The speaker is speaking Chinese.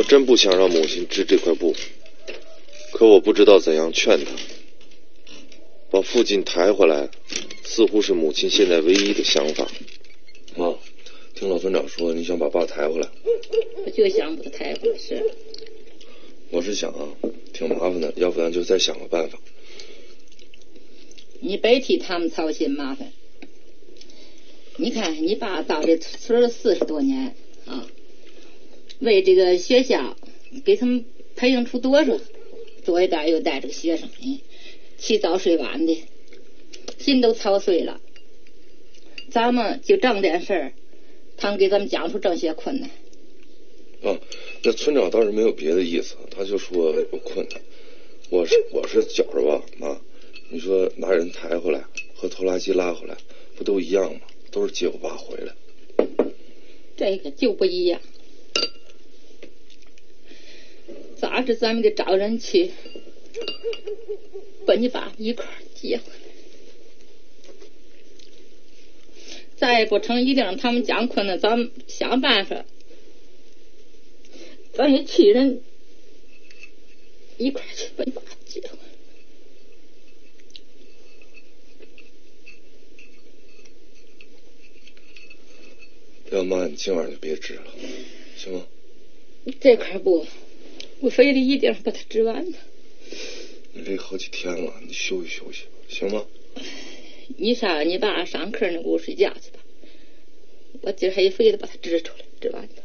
我真不想让母亲织这块布，可我不知道怎样劝她。把父亲抬回来，似乎是母亲现在唯一的想法。妈，听老村长说你想把爸抬回来，我就想把他抬回来。是，我是想啊，挺麻烦的，要不然就再想个办法。你别替他们操心麻烦。你看，你爸到这村四十多年啊，为这个学校给他们培养出多少多一代又带这个学生，起早睡晚的，心都操碎了。咱们就这么点事儿，他们给咱们讲出这些困难。啊，那村长倒是没有别的意思，他就说有困难。我是我是觉着吧，妈，你说拿人抬回来和拖拉机拉回来，不都一样吗？都是接我爸回来。这个就不一样，咋着咱们得找人去把你爸一块接回来。再不成，一定让他们讲困难，咱们想办法，咱也去人一块去把你爸接回来。要妈，你今晚就别治了，行吗？这块布，我非得一定把它织完呢。你累好几天了，你休息休息，行吗？你上你爸上课那屋睡觉去吧，我今儿还非得把它织出来，织完它。